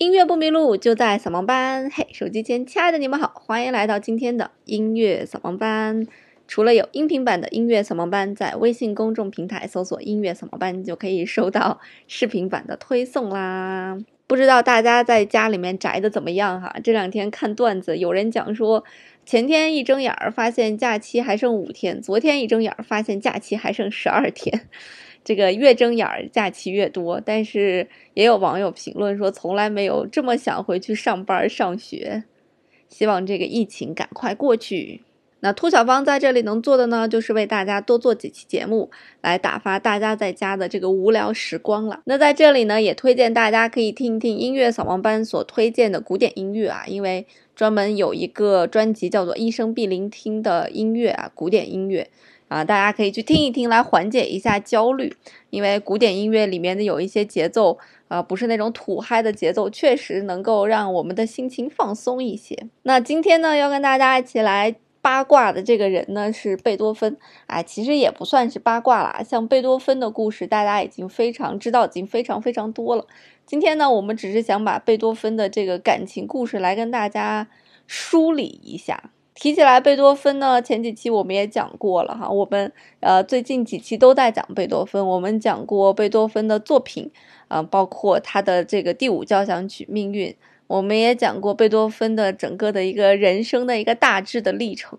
音乐不迷路，就在扫盲班。嘿，手机前亲爱的你们好，欢迎来到今天的音乐扫盲班。除了有音频版的音乐扫盲班，在微信公众平台搜索“音乐扫盲班”就可以收到视频版的推送啦。不知道大家在家里面宅的怎么样哈？这两天看段子，有人讲说，前天一睁眼儿发现假期还剩五天，昨天一睁眼儿发现假期还剩十二天。这个越睁眼儿假期越多，但是也有网友评论说，从来没有这么想回去上班上学。希望这个疫情赶快过去。那兔小芳在这里能做的呢，就是为大家多做几期节目，来打发大家在家的这个无聊时光了。那在这里呢，也推荐大家可以听一听音乐扫盲班所推荐的古典音乐啊，因为专门有一个专辑叫做《一生必聆听的音乐》啊，古典音乐。啊，大家可以去听一听，来缓解一下焦虑。因为古典音乐里面的有一些节奏，啊，不是那种土嗨的节奏，确实能够让我们的心情放松一些。那今天呢，要跟大家一起来八卦的这个人呢，是贝多芬。哎，其实也不算是八卦啦，像贝多芬的故事，大家已经非常知道，已经非常非常多了。今天呢，我们只是想把贝多芬的这个感情故事来跟大家梳理一下。提起来贝多芬呢，前几期我们也讲过了哈，我们呃最近几期都在讲贝多芬，我们讲过贝多芬的作品，啊，包括他的这个第五交响曲《命运》，我们也讲过贝多芬的整个的一个人生的一个大致的历程。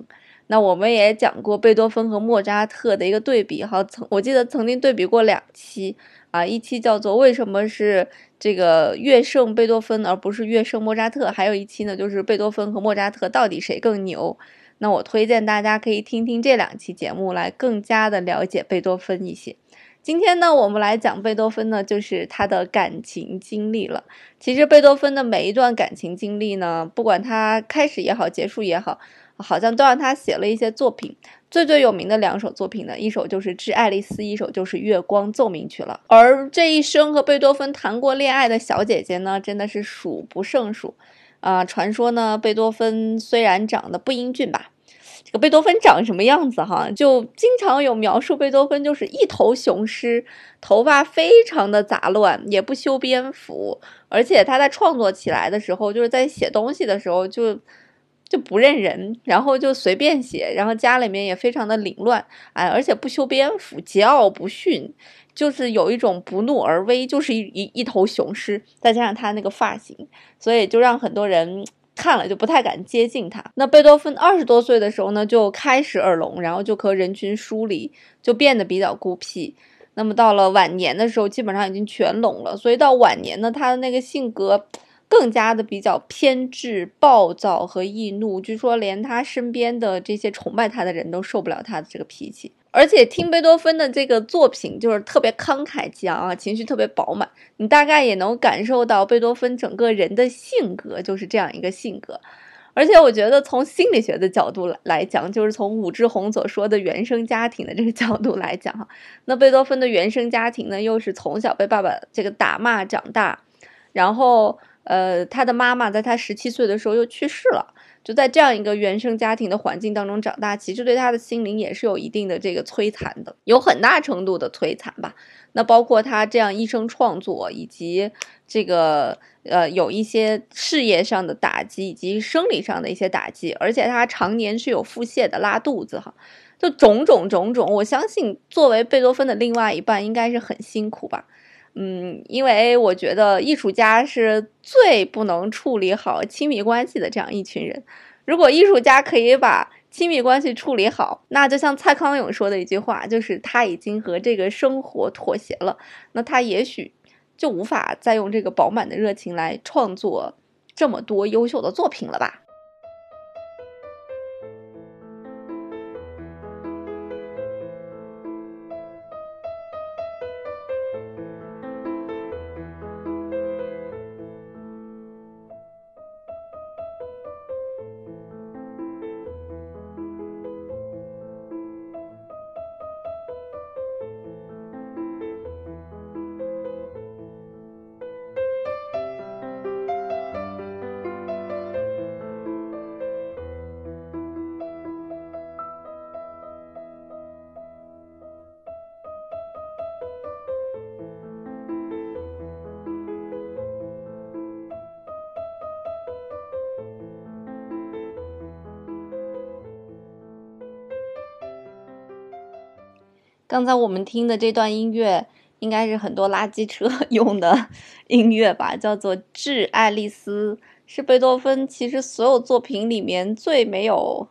那我们也讲过贝多芬和莫扎特的一个对比，哈，曾我记得曾经对比过两期。啊，一期叫做为什么是这个乐圣贝多芬而不是乐圣莫扎特？还有一期呢，就是贝多芬和莫扎特到底谁更牛？那我推荐大家可以听听这两期节目，来更加的了解贝多芬一些。今天呢，我们来讲贝多芬呢，就是他的感情经历了。其实贝多芬的每一段感情经历呢，不管他开始也好，结束也好。好像都让他写了一些作品，最最有名的两首作品呢，一首就是《致爱丽丝》，一首就是《月光奏鸣曲》了。而这一生和贝多芬谈过恋爱的小姐姐呢，真的是数不胜数啊。传说呢，贝多芬虽然长得不英俊吧，这个贝多芬长什么样子哈，就经常有描述贝多芬就是一头雄狮，头发非常的杂乱，也不修边幅，而且他在创作起来的时候，就是在写东西的时候就。就就不认人，然后就随便写，然后家里面也非常的凌乱，哎，而且不修边幅，桀骜不驯，就是有一种不怒而威，就是一一头雄狮，再加上他那个发型，所以就让很多人看了就不太敢接近他。那贝多芬二十多岁的时候呢，就开始耳聋，然后就和人群疏离，就变得比较孤僻。那么到了晚年的时候，基本上已经全聋了，所以到晚年呢，他的那个性格。更加的比较偏执、暴躁和易怒，据说连他身边的这些崇拜他的人都受不了他的这个脾气。而且听贝多芬的这个作品，就是特别慷慨激昂啊，情绪特别饱满，你大概也能感受到贝多芬整个人的性格就是这样一个性格。而且我觉得从心理学的角度来来讲，就是从武志红所说的原生家庭的这个角度来讲哈，那贝多芬的原生家庭呢，又是从小被爸爸这个打骂长大，然后。呃，他的妈妈在他十七岁的时候又去世了，就在这样一个原生家庭的环境当中长大，其实对他的心灵也是有一定的这个摧残的，有很大程度的摧残吧。那包括他这样一生创作，以及这个呃有一些事业上的打击，以及生理上的一些打击，而且他常年是有腹泻的，拉肚子哈，就种种种种，我相信作为贝多芬的另外一半，应该是很辛苦吧。嗯，因为我觉得艺术家是最不能处理好亲密关系的这样一群人。如果艺术家可以把亲密关系处理好，那就像蔡康永说的一句话，就是他已经和这个生活妥协了。那他也许就无法再用这个饱满的热情来创作这么多优秀的作品了吧。刚才我们听的这段音乐，应该是很多垃圾车 用的音乐吧，叫做《致爱丽丝》，是贝多芬其实所有作品里面最没有，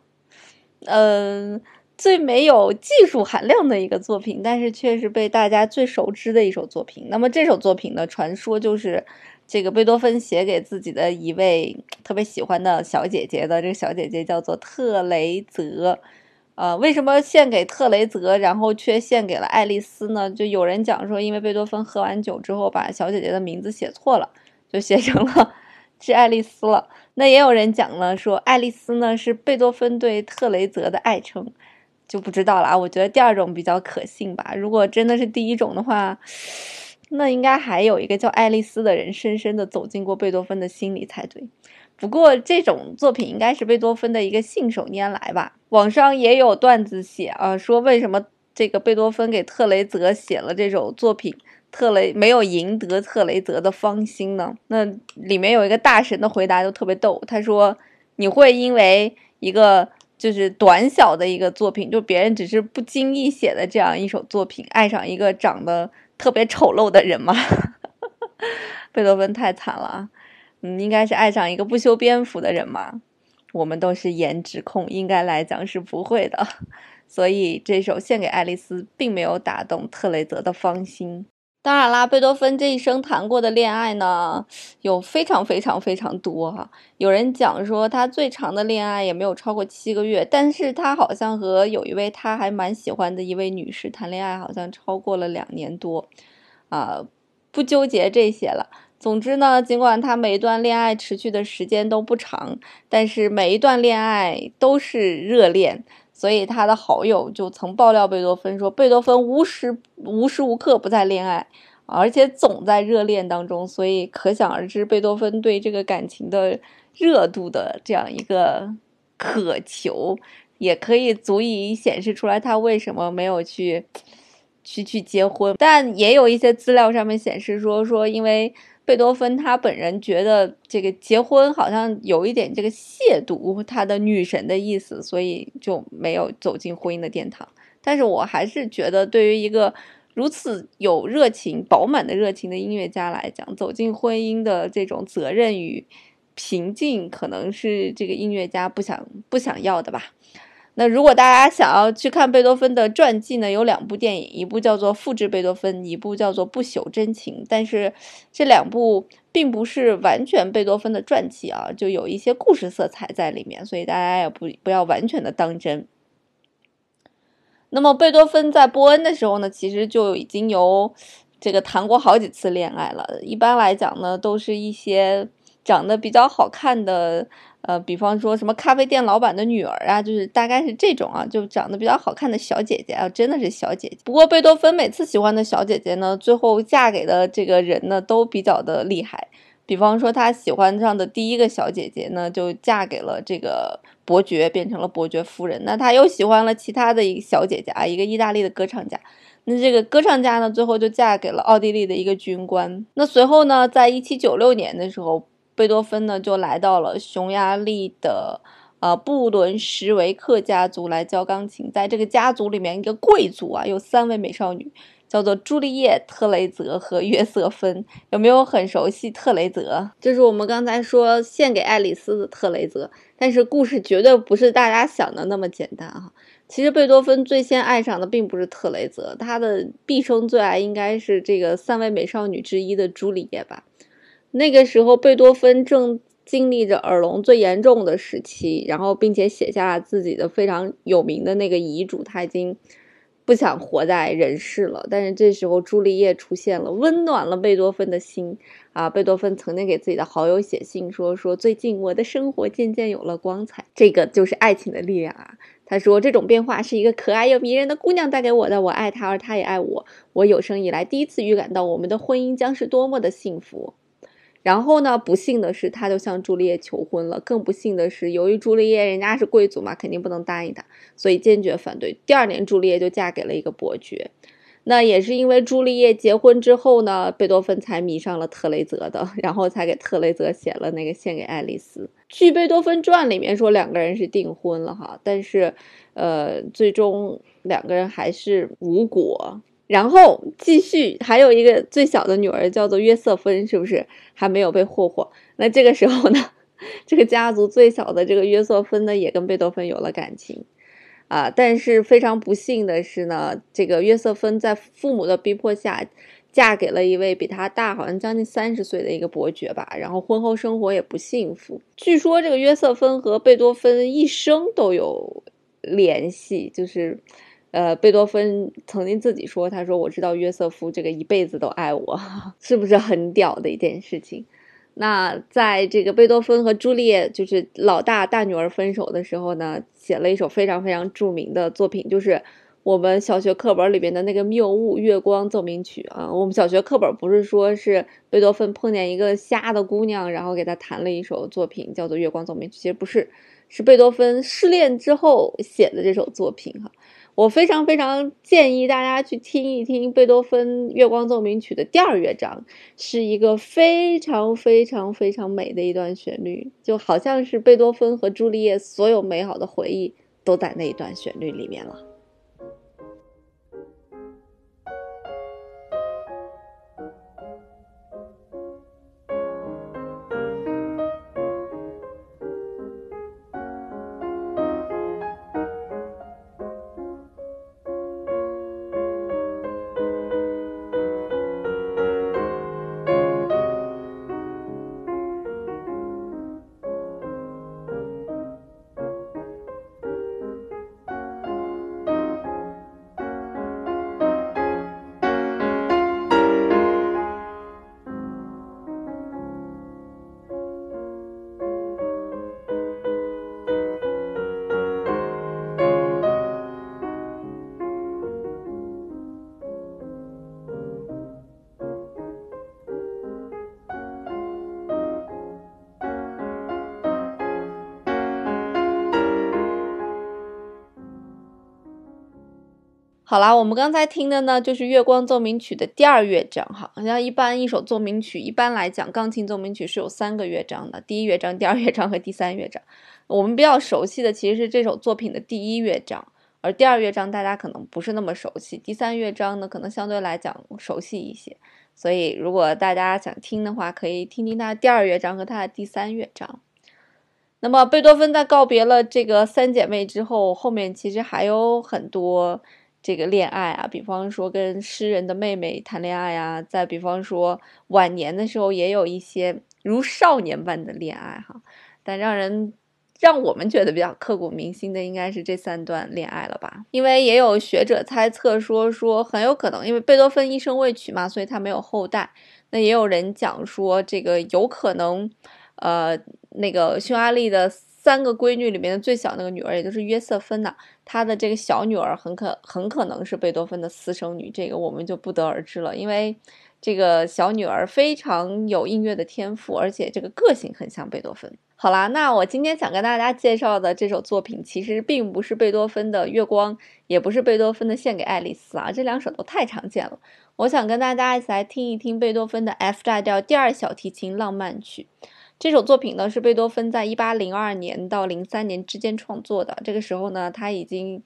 嗯。最没有技术含量的一个作品，但是却是被大家最熟知的一首作品。那么这首作品呢，传说就是这个贝多芬写给自己的一位特别喜欢的小姐姐的。这个小姐姐叫做特雷泽。呃，为什么献给特雷泽，然后却献给了爱丽丝呢？就有人讲说，因为贝多芬喝完酒之后把小姐姐的名字写错了，就写成了致爱丽丝了。那也有人讲了，说爱丽丝呢是贝多芬对特雷泽的爱称。就不知道了啊，我觉得第二种比较可信吧。如果真的是第一种的话，那应该还有一个叫爱丽丝的人深深的走进过贝多芬的心里才对。不过这种作品应该是贝多芬的一个信手拈来吧。网上也有段子写啊，说为什么这个贝多芬给特雷泽写了这首作品，特雷没有赢得特雷泽的芳心呢？那里面有一个大神的回答就特别逗，他说：“你会因为一个。”就是短小的一个作品，就别人只是不经意写的这样一首作品，爱上一个长得特别丑陋的人吗？贝多芬太惨了啊，嗯，应该是爱上一个不修边幅的人嘛。我们都是颜值控，应该来讲是不会的，所以这首献给爱丽丝并没有打动特雷泽的芳心。当然啦，贝多芬这一生谈过的恋爱呢，有非常非常非常多哈。有人讲说他最长的恋爱也没有超过七个月，但是他好像和有一位他还蛮喜欢的一位女士谈恋爱，好像超过了两年多。啊，不纠结这些了。总之呢，尽管他每一段恋爱持续的时间都不长，但是每一段恋爱都是热恋。所以他的好友就曾爆料贝多芬说，贝多芬无时无时无刻不在恋爱，而且总在热恋当中。所以可想而知，贝多芬对这个感情的热度的这样一个渴求，也可以足以显示出来他为什么没有去去去结婚。但也有一些资料上面显示说说因为。贝多芬他本人觉得这个结婚好像有一点这个亵渎他的女神的意思，所以就没有走进婚姻的殿堂。但是我还是觉得，对于一个如此有热情、饱满的热情的音乐家来讲，走进婚姻的这种责任与平静，可能是这个音乐家不想不想要的吧。那如果大家想要去看贝多芬的传记呢，有两部电影，一部叫做《复制贝多芬》，一部叫做《不朽真情》。但是这两部并不是完全贝多芬的传记啊，就有一些故事色彩在里面，所以大家也不不要完全的当真。那么贝多芬在波恩的时候呢，其实就已经有这个谈过好几次恋爱了。一般来讲呢，都是一些长得比较好看的。呃，比方说什么咖啡店老板的女儿啊，就是大概是这种啊，就长得比较好看的小姐姐啊，真的是小姐姐。不过贝多芬每次喜欢的小姐姐呢，最后嫁给的这个人呢，都比较的厉害。比方说他喜欢上的第一个小姐姐呢，就嫁给了这个伯爵，变成了伯爵夫人。那他又喜欢了其他的一个小姐姐啊，一个意大利的歌唱家。那这个歌唱家呢，最后就嫁给了奥地利的一个军官。那随后呢，在一七九六年的时候。贝多芬呢，就来到了匈牙利的呃布伦什维克家族来教钢琴。在这个家族里面，一个贵族啊，有三位美少女，叫做朱丽叶、特雷泽和约瑟芬。有没有很熟悉特雷泽？就是我们刚才说献给爱丽丝的特雷泽。但是故事绝对不是大家想的那么简单哈。其实贝多芬最先爱上的并不是特雷泽，他的毕生最爱应该是这个三位美少女之一的朱丽叶吧。那个时候，贝多芬正经历着耳聋最严重的时期，然后并且写下了自己的非常有名的那个遗嘱，他已经不想活在人世了。但是这时候，朱丽叶出现了，温暖了贝多芬的心啊！贝多芬曾经给自己的好友写信说：“说最近我的生活渐渐有了光彩，这个就是爱情的力量啊！”他说：“这种变化是一个可爱又迷人的姑娘带给我的，我爱她，而她也爱我。我有生以来第一次预感到我们的婚姻将是多么的幸福。”然后呢？不幸的是，他就向朱丽叶求婚了。更不幸的是，由于朱丽叶人家是贵族嘛，肯定不能答应他，所以坚决反对。第二年，朱丽叶就嫁给了一个伯爵。那也是因为朱丽叶结婚之后呢，贝多芬才迷上了特雷泽的，然后才给特雷泽写了那个献给爱丽丝。据贝多芬传里面说，两个人是订婚了哈，但是，呃，最终两个人还是无果。然后继续还有一个最小的女儿叫做约瑟芬，是不是还没有被霍霍？那这个时候呢，这个家族最小的这个约瑟芬呢，也跟贝多芬有了感情。啊，但是非常不幸的是呢，这个约瑟芬在父母的逼迫下，嫁给了一位比她大好像将近三十岁的一个伯爵吧，然后婚后生活也不幸福。据说这个约瑟芬和贝多芬一生都有联系，就是，呃，贝多芬曾经自己说，他说我知道约瑟夫这个一辈子都爱我，是不是很屌的一件事情？那在这个贝多芬和朱丽叶就是老大大女儿分手的时候呢，写了一首非常非常著名的作品，就是我们小学课本里边的那个谬误月光奏鸣曲啊。我们小学课本不是说是贝多芬碰见一个瞎的姑娘，然后给她弹了一首作品叫做月光奏鸣曲，其实不是，是贝多芬失恋之后写的这首作品哈。我非常非常建议大家去听一听贝多芬《月光奏鸣曲》的第二乐章，是一个非常非常非常美的一段旋律，就好像是贝多芬和朱丽叶所有美好的回忆都在那一段旋律里面了。好啦，我们刚才听的呢，就是《月光奏鸣曲》的第二乐章。哈，像一般一首奏鸣曲，一般来讲，钢琴奏鸣曲是有三个乐章的：第一乐章、第二乐章和第三乐章。我们比较熟悉的其实是这首作品的第一乐章，而第二乐章大家可能不是那么熟悉，第三乐章呢，可能相对来讲熟悉一些。所以，如果大家想听的话，可以听听它的第二乐章和它的第三乐章。那么，贝多芬在告别了这个三姐妹之后，后面其实还有很多。这个恋爱啊，比方说跟诗人的妹妹谈恋爱啊，再比方说晚年的时候也有一些如少年般的恋爱哈，但让人让我们觉得比较刻骨铭心的应该是这三段恋爱了吧？因为也有学者猜测说说很有可能，因为贝多芬一生未娶嘛，所以他没有后代。那也有人讲说这个有可能，呃，那个匈牙利的。三个闺女里面的最小那个女儿，也就是约瑟芬呐，她的这个小女儿很可很可能是贝多芬的私生女，这个我们就不得而知了。因为这个小女儿非常有音乐的天赋，而且这个个性很像贝多芬。好啦，那我今天想跟大家介绍的这首作品，其实并不是贝多芬的《月光》，也不是贝多芬的《献给爱丽丝》啊，这两首都太常见了。我想跟大家一起来听一听贝多芬的 F 大调第二小提琴浪漫曲。这首作品呢是贝多芬在一八零二年到零三年之间创作的。这个时候呢，他已经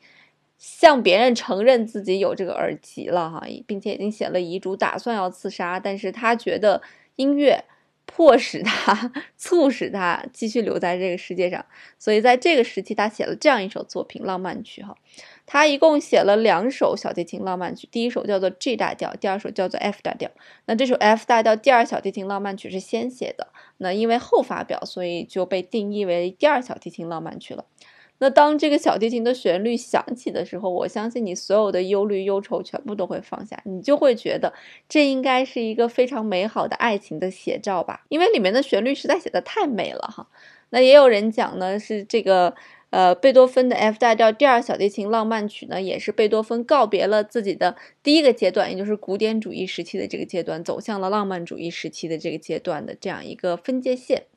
向别人承认自己有这个耳疾了哈，并且已经写了遗嘱，打算要自杀。但是他觉得音乐迫使他、促使他继续留在这个世界上，所以在这个时期，他写了这样一首作品《浪漫曲》哈。他一共写了两首小提琴浪漫曲，第一首叫做 G 大调，第二首叫做 F 大调。那这首 F 大调第二小提琴浪漫曲是先写的，那因为后发表，所以就被定义为第二小提琴浪漫曲了。那当这个小提琴的旋律响起的时候，我相信你所有的忧虑忧愁全部都会放下，你就会觉得这应该是一个非常美好的爱情的写照吧，因为里面的旋律实在写的太美了哈。那也有人讲呢，是这个。呃，贝多芬的 F 大调第二小提琴浪漫曲呢，也是贝多芬告别了自己的第一个阶段，也就是古典主义时期的这个阶段，走向了浪漫主义时期的这个阶段的这样一个分界线。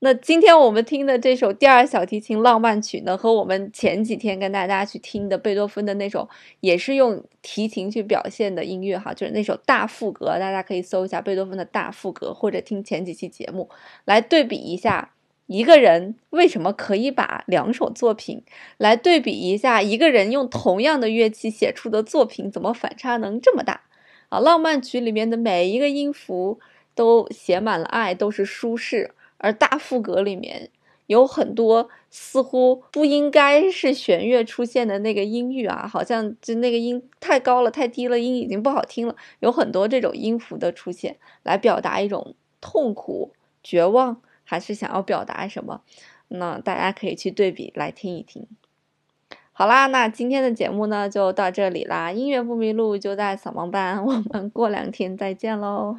那今天我们听的这首第二小提琴浪漫曲呢，和我们前几天跟大家去听的贝多芬的那首也是用提琴去表现的音乐哈，就是那首大赋格，大家可以搜一下贝多芬的大赋格，或者听前几期节目来对比一下，一个人为什么可以把两首作品来对比一下，一个人用同样的乐器写出的作品怎么反差能这么大啊？浪漫曲里面的每一个音符都写满了爱，都是舒适。而大副格里面有很多似乎不应该是弦乐出现的那个音域啊，好像就那个音太高了、太低了，音已经不好听了。有很多这种音符的出现，来表达一种痛苦、绝望，还是想要表达什么？那大家可以去对比来听一听。好啦，那今天的节目呢就到这里啦。音乐不迷路就在扫盲班，我们过两天再见喽。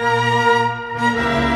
Música